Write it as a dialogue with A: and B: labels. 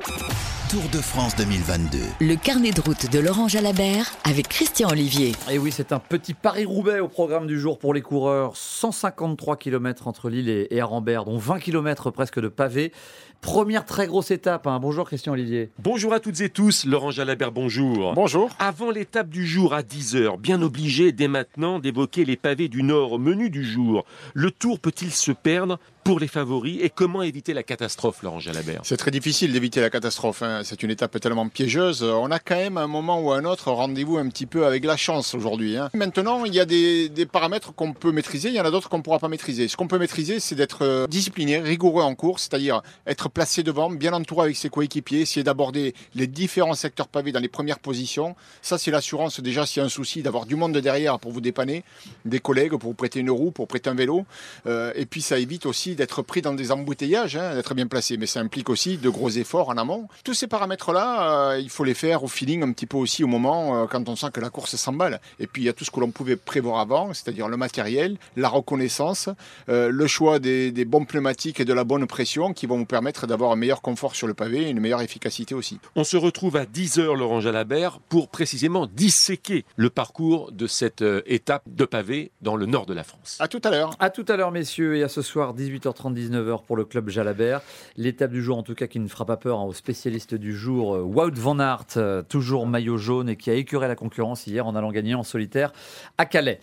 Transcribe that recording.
A: Tour de France 2022.
B: Le carnet de route de Laurent Jalabert avec Christian Olivier.
C: Et oui, c'est un petit Paris-Roubaix au programme du jour pour les coureurs. 153 km entre Lille et Arambert, dont 20 km presque de pavés. Première très grosse étape. Hein. Bonjour Christian Olivier.
D: Bonjour à toutes et tous. Laurent Jalabert, bonjour.
E: Bonjour.
D: Avant l'étape du jour à 10h, bien obligé dès maintenant d'évoquer les pavés du Nord au menu du jour. Le tour peut-il se perdre? Pour les favoris et comment éviter la catastrophe, Laurent Jalabert?
E: C'est très difficile d'éviter la catastrophe. Hein. C'est une étape tellement piégeuse. On a quand même un moment ou un autre rendez-vous un petit peu avec la chance aujourd'hui. Hein. Maintenant, il y a des, paramètres qu'on peut maîtriser, il y en a d'autres qu'on ne pourra pas maîtriser. Ce qu'on peut maîtriser, c'est d'être euh, discipliné, rigoureux en course, c'est-à-dire être placé devant, bien entouré avec ses coéquipiers, essayer d'aborder les différents secteurs pavés dans les premières positions. Ça, c'est l'assurance déjà s'il y a un souci d'avoir du monde derrière pour vous dépanner, des collègues pour vous prêter une roue, pour prêter un vélo. Euh, et puis ça évite aussi d'être pris dans des embouteillages, hein, d'être bien placé. Mais ça implique aussi de gros efforts en amont. Tous ces paramètres-là, euh, il faut les faire au feeling un petit peu aussi au moment euh, quand on sent que la course s'emballe. Et puis il y a tout ce que l'on pouvait prévoir avant, c'est-à-dire le matériel, la reconnaissance, euh, le choix des, des, bons pneumatiques et de la bonne pression qui vont vous permettre d'avoir un meilleur confort sur le pavé et une meilleure efficacité aussi.
D: On se retrouve à 10h, Laurent Jalabert, pour précisément disséquer le parcours de cette étape de pavé dans le nord de la France.
E: À tout à l'heure.
C: À tout à l'heure, messieurs, et à ce soir, 18h30. 19h pour le club Jalabert. L'étape du jour, en tout cas, qui ne fera pas peur hein, aux spécialistes du jour, euh, Wout van Aert, euh, toujours maillot jaune et qui a écœuré la concurrence hier en allant gagner en solitaire à Calais.